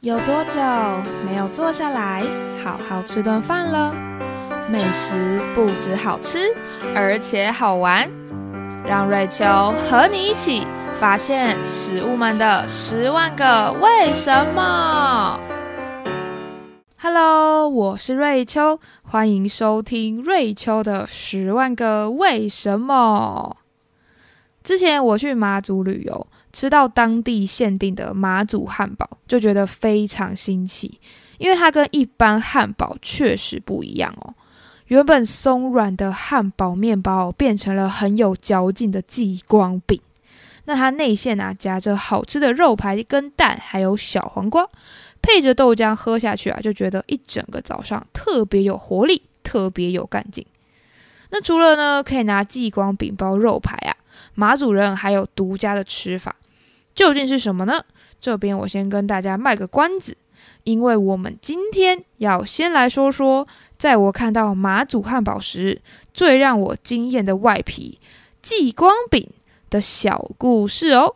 有多久没有坐下来好好吃顿饭了？美食不止好吃，而且好玩。让瑞秋和你一起发现食物们的十万个为什么。Hello，我是瑞秋，欢迎收听瑞秋的十万个为什么。之前我去马祖旅游。吃到当地限定的马祖汉堡，就觉得非常新奇，因为它跟一般汉堡确实不一样哦。原本松软的汉堡面包变成了很有嚼劲的激光饼，那它内馅啊夹着好吃的肉排跟蛋，还有小黄瓜，配着豆浆喝下去啊，就觉得一整个早上特别有活力，特别有干劲。那除了呢，可以拿激光饼包肉排啊。马祖人还有独家的吃法，究竟是什么呢？这边我先跟大家卖个关子，因为我们今天要先来说说，在我看到马祖汉堡时最让我惊艳的外皮——激光饼的小故事哦。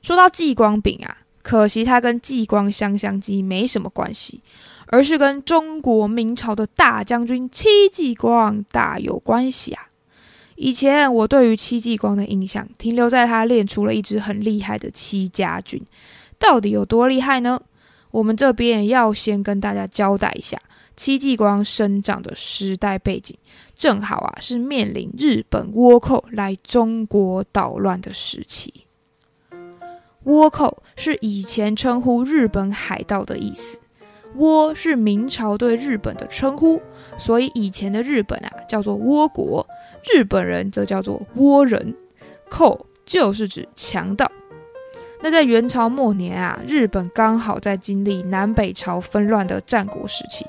说到激光饼啊，可惜它跟激光香香鸡没什么关系。而是跟中国明朝的大将军戚继光大有关系啊！以前我对于戚继光的印象停留在他练出了一支很厉害的戚家军，到底有多厉害呢？我们这边要先跟大家交代一下戚继光生长的时代背景，正好啊是面临日本倭寇来中国捣乱的时期。倭寇是以前称呼日本海盗的意思。倭是明朝对日本的称呼，所以以前的日本啊叫做倭国，日本人则叫做倭人。寇就是指强盗。那在元朝末年啊，日本刚好在经历南北朝纷乱的战国时期。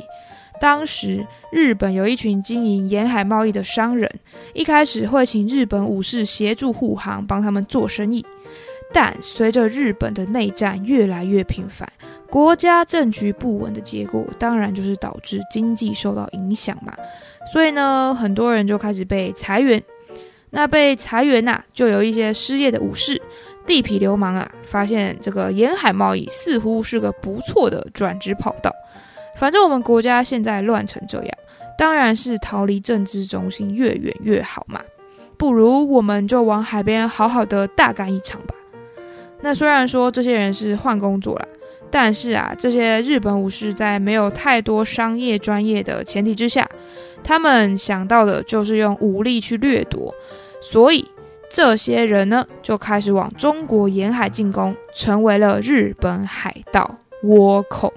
当时日本有一群经营沿海贸易的商人，一开始会请日本武士协助护航，帮他们做生意。但随着日本的内战越来越频繁，国家政局不稳的结果，当然就是导致经济受到影响嘛。所以呢，很多人就开始被裁员。那被裁员呐，就有一些失业的武士、地痞流氓啊，发现这个沿海贸易似乎是个不错的转职跑道。反正我们国家现在乱成这样，当然是逃离政治中心越远越好嘛。不如我们就往海边好好的大干一场吧。那虽然说这些人是换工作了，但是啊，这些日本武士在没有太多商业专业的前提之下，他们想到的就是用武力去掠夺，所以这些人呢就开始往中国沿海进攻，成为了日本海盗倭寇。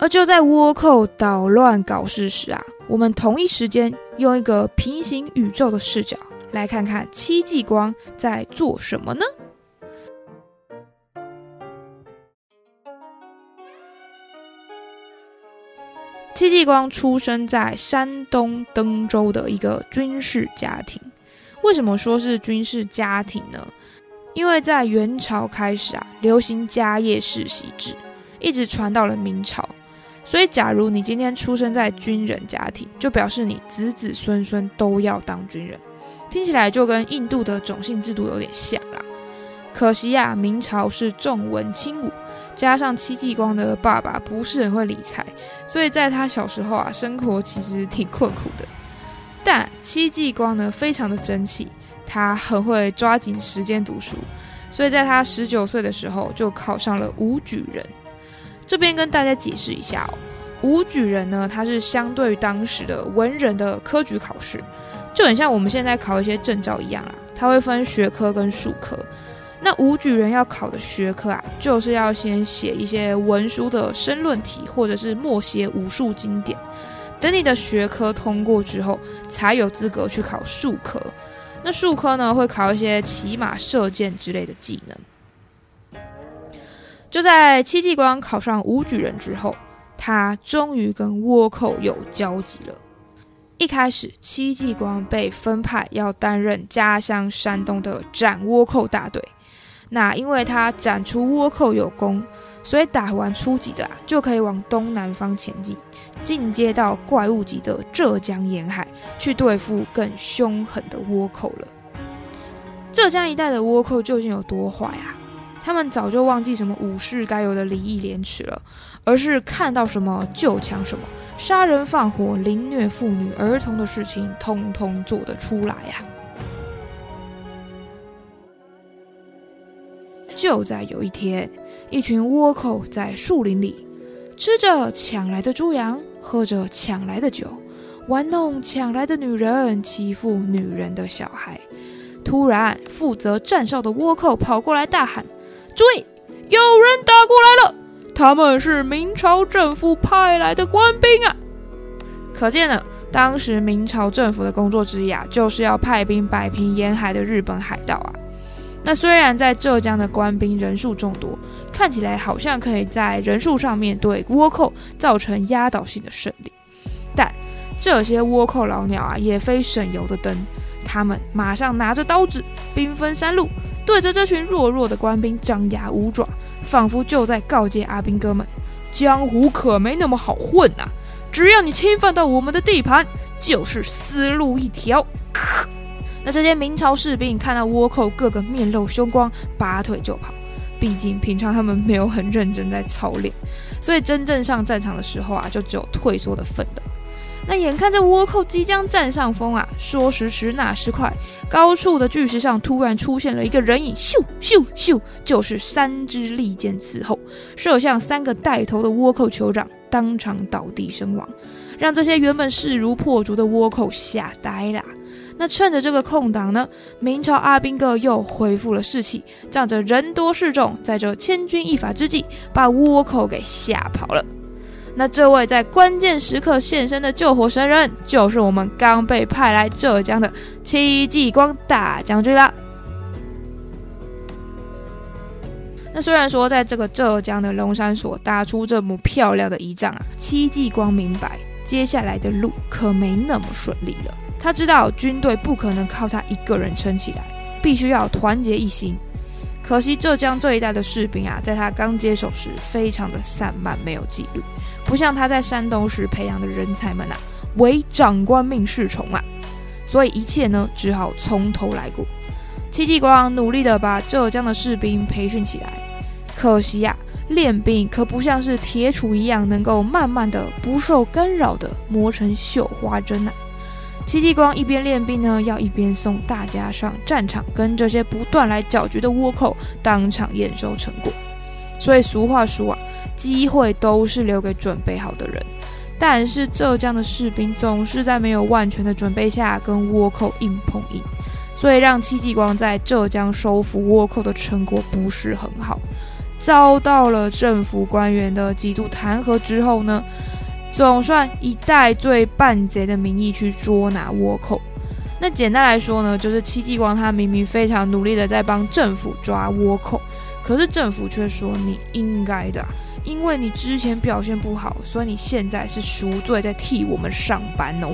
而就在倭寇捣乱搞事时啊，我们同一时间用一个平行宇宙的视角来看看戚继光在做什么呢？戚继光出生在山东登州的一个军事家庭。为什么说是军事家庭呢？因为在元朝开始啊，流行家业世袭制，一直传到了明朝。所以，假如你今天出生在军人家庭，就表示你子子孙孙都要当军人。听起来就跟印度的种姓制度有点像啦。可惜呀，明朝是重文轻武。加上戚继光的爸爸不是很会理财，所以在他小时候啊，生活其实挺困苦的。但戚继光呢，非常的争气，他很会抓紧时间读书，所以在他十九岁的时候就考上了武举人。这边跟大家解释一下哦，武举人呢，他是相对于当时的文人的科举考试，就很像我们现在考一些证照一样啦，它会分学科跟术科。那武举人要考的学科啊，就是要先写一些文书的申论题，或者是默写武术经典。等你的学科通过之后，才有资格去考术科。那术科呢，会考一些骑马、射箭之类的技能。就在戚继光考上武举人之后，他终于跟倭寇有交集了。一开始，戚继光被分派要担任家乡山东的斩倭寇大队。那因为他斩出倭寇有功，所以打完初级的啊，就可以往东南方前进，进阶到怪物级的浙江沿海，去对付更凶狠的倭寇了。浙江一带的倭寇究竟有多坏啊？他们早就忘记什么武士该有的礼义廉耻了，而是看到什么就抢什么，杀人放火、凌虐妇女儿童的事情，通通做得出来呀！就在有一天，一群倭寇在树林里吃着抢来的猪羊，喝着抢来的酒，玩弄抢来的女人，欺负女人的小孩。突然，负责站哨的倭寇跑过来大喊：“注意，有人打过来了！他们是明朝政府派来的官兵啊！”可见了，当时明朝政府的工作之一啊，就是要派兵摆平沿海的日本海盗啊。那虽然在浙江的官兵人数众多，看起来好像可以在人数上面对倭寇造成压倒性的胜利，但这些倭寇老鸟啊，也非省油的灯。他们马上拿着刀子，兵分三路，对着这群弱弱的官兵张牙舞爪，仿佛就在告诫阿兵哥们：江湖可没那么好混呐！只要你侵犯到我们的地盘，就是死路一条。那这些明朝士兵看到倭寇个个面露凶光，拔腿就跑。毕竟平常他们没有很认真在操练，所以真正上战场的时候啊，就只有退缩的份的。那眼看着倭寇即将占上风啊，说时迟，那时快，高处的巨石上突然出现了一个人影，咻咻咻，就是三支利箭伺候，射向三个带头的倭寇酋长，当场倒地身亡，让这些原本势如破竹的倭寇吓呆了。那趁着这个空档呢，明朝阿兵哥又恢复了士气，仗着人多势众，在这千钧一发之际，把倭寇给吓跑了。那这位在关键时刻现身的救火神人，就是我们刚被派来浙江的戚继光大将军啦。那虽然说在这个浙江的龙山所搭出这么漂亮的仪仗啊，戚继光明白接下来的路可没那么顺利了。他知道军队不可能靠他一个人撑起来，必须要团结一心。可惜浙江这一带的士兵啊，在他刚接手时非常的散漫，没有纪律。不像他在山东时培养的人才们啊，唯长官命是从啊，所以一切呢只好从头来过。戚继光努力的把浙江的士兵培训起来，可惜呀，练兵可不像是铁杵一样，能够慢慢的不受干扰的磨成绣花针呐。戚继光一边练兵呢，要一边送大家上战场，跟这些不断来搅局的倭寇当场验收成果。所以俗话说啊。机会都是留给准备好的人，但是浙江的士兵总是在没有万全的准备下跟倭寇硬碰硬，所以让戚继光在浙江收服倭寇的成果不是很好，遭到了政府官员的几度弹劾之后呢，总算以戴罪半贼的名义去捉拿倭寇。那简单来说呢，就是戚继光他明明非常努力的在帮政府抓倭寇，可是政府却说你应该的。因为你之前表现不好，所以你现在是赎罪，在替我们上班哦。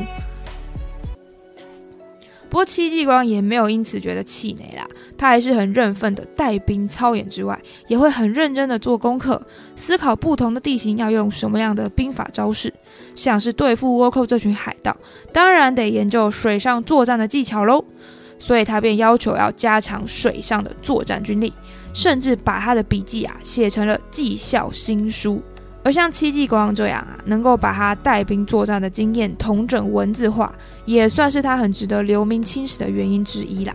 不过戚继光也没有因此觉得气馁啦，他还是很认份的带兵操演之外，也会很认真的做功课，思考不同的地形要用什么样的兵法招式，像是对付倭寇这群海盗，当然得研究水上作战的技巧喽。所以他便要求要加强水上的作战军力。甚至把他的笔记啊写成了绩效新书，而像戚继光这样啊，能够把他带兵作战的经验统整文字化，也算是他很值得留名青史的原因之一啦。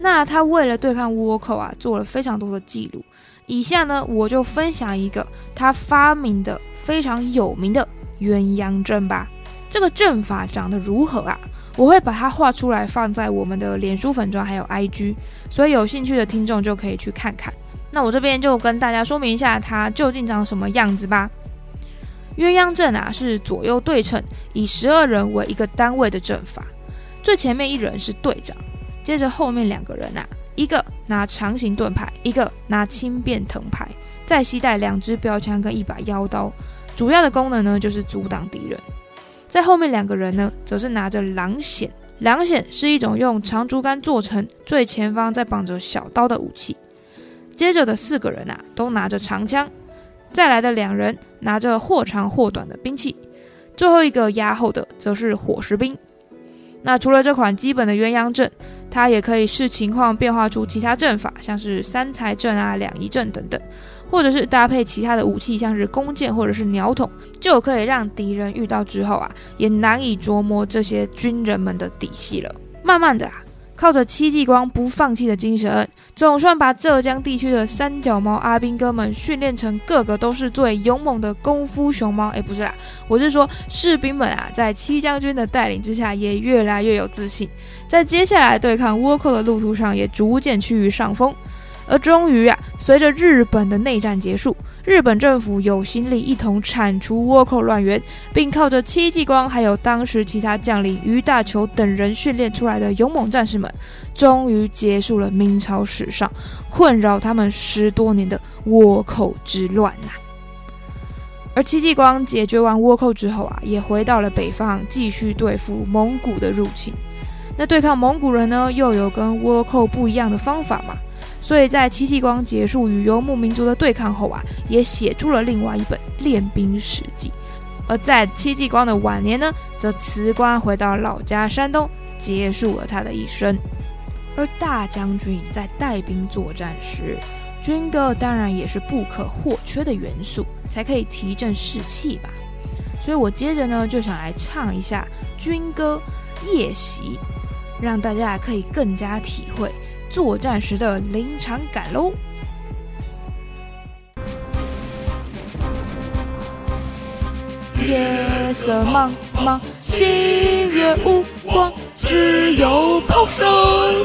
那他为了对抗倭寇啊，做了非常多的记录。以下呢，我就分享一个他发明的非常有名的鸳鸯阵吧。这个阵法长得如何啊？我会把它画出来，放在我们的脸书粉砖还有 IG，所以有兴趣的听众就可以去看看。那我这边就跟大家说明一下，它究竟长什么样子吧。鸳鸯阵啊，是左右对称，以十二人为一个单位的阵法。最前面一人是队长，接着后面两个人啊，一个拿长形盾牌，一个拿轻便藤牌，再携带两支标枪跟一把腰刀。主要的功能呢，就是阻挡敌人。在后面两个人呢，则是拿着狼筅。狼筅是一种用长竹竿做成，最前方再绑着小刀的武器。接着的四个人啊，都拿着长枪。再来的两人拿着或长或短的兵器。最后一个压后的，则是火石兵。那除了这款基本的鸳鸯阵，它也可以视情况变化出其他阵法，像是三才阵啊、两仪阵等等，或者是搭配其他的武器，像是弓箭或者是鸟筒，就可以让敌人遇到之后啊，也难以琢磨这些军人们的底细了。慢慢的啊。靠着戚继光不放弃的精神，总算把浙江地区的三脚猫阿兵哥们训练成个个都是最勇猛的功夫熊猫。哎，不是啦，我是说士兵们啊，在戚将军的带领之下，也越来越有自信，在接下来对抗倭寇的路途上，也逐渐趋于上风。而终于啊，随着日本的内战结束。日本政府有心力一同铲除倭寇乱源，并靠着戚继光还有当时其他将领于大球等人训练出来的勇猛战士们，终于结束了明朝史上困扰他们十多年的倭寇之乱呐。而戚继光解决完倭寇之后啊，也回到了北方，继续对付蒙古的入侵。那对抗蒙古人呢，又有跟倭寇不一样的方法嘛？所以在戚继光结束与游牧民族的对抗后啊，也写出了另外一本《练兵史记》。而在戚继光的晚年呢，则辞官回到老家山东，结束了他的一生。而大将军在带兵作战时，军歌当然也是不可或缺的元素，才可以提振士气吧。所以我接着呢，就想来唱一下军歌《夜袭》，让大家可以更加体会。作战时的临场感喽。夜色茫茫，星月无光，只有炮声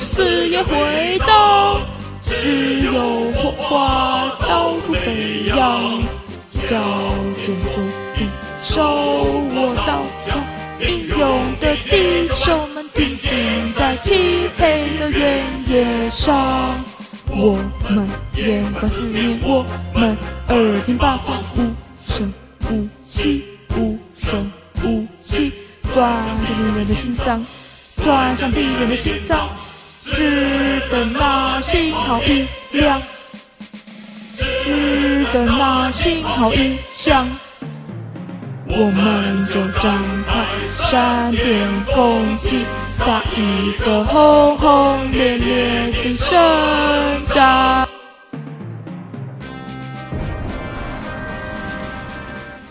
四野回荡，只有火花到处飞扬。矫健注定手握刀枪，勇的弟兄们挺进在漆黑的原野上。我们眼观四面，我们耳听八方，无声无息，无声无息，钻向敌人的心脏，钻向敌人的心脏，只等那信号一亮。只等那信号一响，我们就展开闪电攻击，打一个轰轰烈烈的胜仗。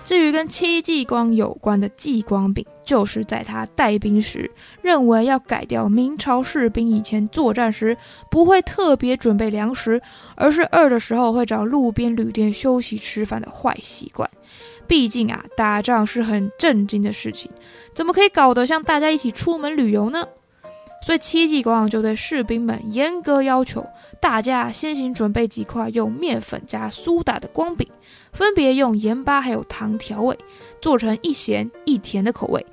至于跟戚继光有关的继光饼，就是在他带兵时，认为要改掉明朝士兵以前作战时不会特别准备粮食，而是饿的时候会找路边旅店休息吃饭的坏习惯。毕竟啊，打仗是很震惊的事情，怎么可以搞得像大家一起出门旅游呢？所以戚继光就对士兵们严格要求，大家先行准备几块用面粉加苏打的光饼，分别用盐巴还有糖调味，做成一咸一甜的口味，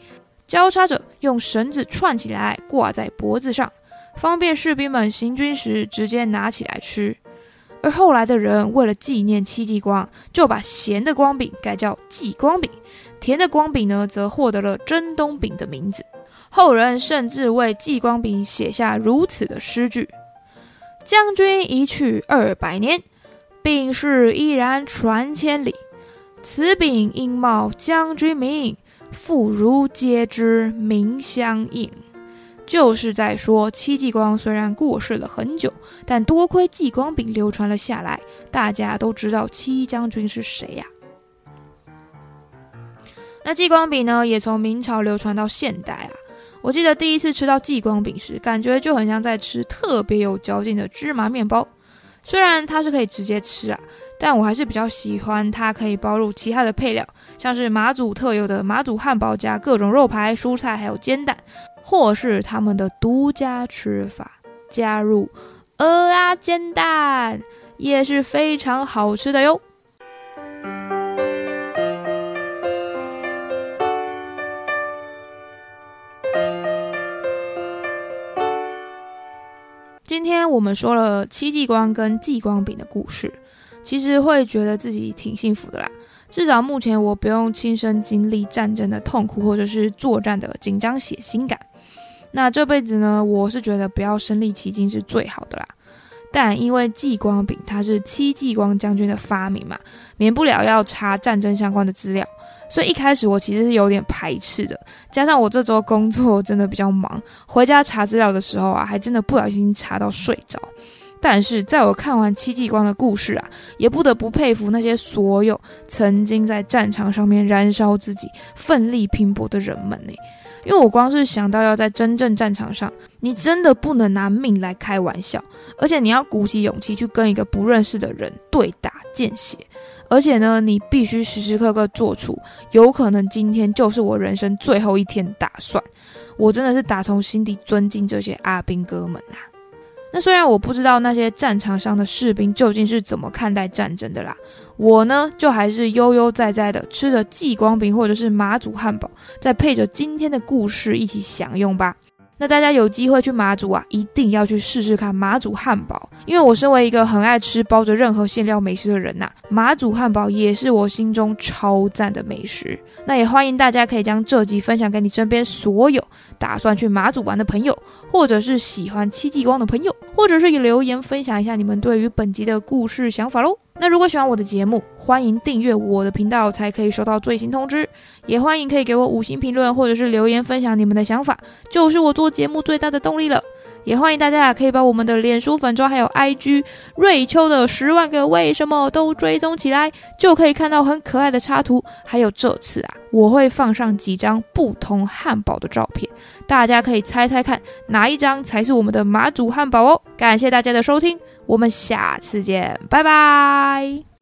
交叉着用绳子串起来挂在脖子上，方便士兵们行军时直接拿起来吃。而后来的人为了纪念戚继光，就把咸的光饼改叫继光饼，甜的光饼呢则获得了真冬饼的名字。后人甚至为继光饼写下如此的诗句：“将军一去二百年，病逝依然传千里。此饼应冒将军名，妇孺皆知名相应。”就是在说戚继光虽然过世了很久，但多亏继光饼流传了下来，大家都知道戚将军是谁呀。那继光饼呢，也从明朝流传到现代啊。我记得第一次吃到继光饼时，感觉就很像在吃特别有嚼劲的芝麻面包。虽然它是可以直接吃啊，但我还是比较喜欢它可以包入其他的配料，像是马祖特有的马祖汉堡加各种肉排、蔬菜，还有煎蛋，或是他们的独家吃法，加入鹅啊煎蛋，也是非常好吃的哟。今天我们说了戚继光跟继光饼的故事，其实会觉得自己挺幸福的啦。至少目前我不用亲身经历战争的痛苦，或者是作战的紧张血腥感。那这辈子呢，我是觉得不要身历其境是最好的啦。但因为继光饼它是戚继光将军的发明嘛，免不了要查战争相关的资料。所以一开始我其实是有点排斥的。加上我这周工作真的比较忙，回家查资料的时候啊，还真的不小心查到睡着。但是在我看完戚继光的故事啊，也不得不佩服那些所有曾经在战场上面燃烧自己、奋力拼搏的人们呢。因为我光是想到要在真正战场上，你真的不能拿命来开玩笑，而且你要鼓起勇气去跟一个不认识的人对打见血，而且呢，你必须时时刻刻做出有可能今天就是我人生最后一天的打算。我真的是打从心底尊敬这些阿兵哥们啊！那虽然我不知道那些战场上的士兵究竟是怎么看待战争的啦。我呢，就还是悠悠哉哉的吃着寄光饼或者是马祖汉堡，再配着今天的故事一起享用吧。那大家有机会去马祖啊，一定要去试试看马祖汉堡，因为我身为一个很爱吃包着任何馅料美食的人呐，马祖汉堡也是我心中超赞的美食。那也欢迎大家可以将这集分享给你身边所有打算去马祖玩的朋友，或者是喜欢戚继光的朋友，或者是留言分享一下你们对于本集的故事想法喽。那如果喜欢我的节目，欢迎订阅我的频道，才可以收到最新通知。也欢迎可以给我五星评论，或者是留言分享你们的想法，就是我做节目最大的动力了。也欢迎大家啊可以把我们的脸书粉砖还有 IG 瑞秋的十万个为什么都追踪起来，就可以看到很可爱的插图。还有这次啊，我会放上几张不同汉堡的照片，大家可以猜猜看哪一张才是我们的马祖汉堡哦。感谢大家的收听。我们下次见，拜拜。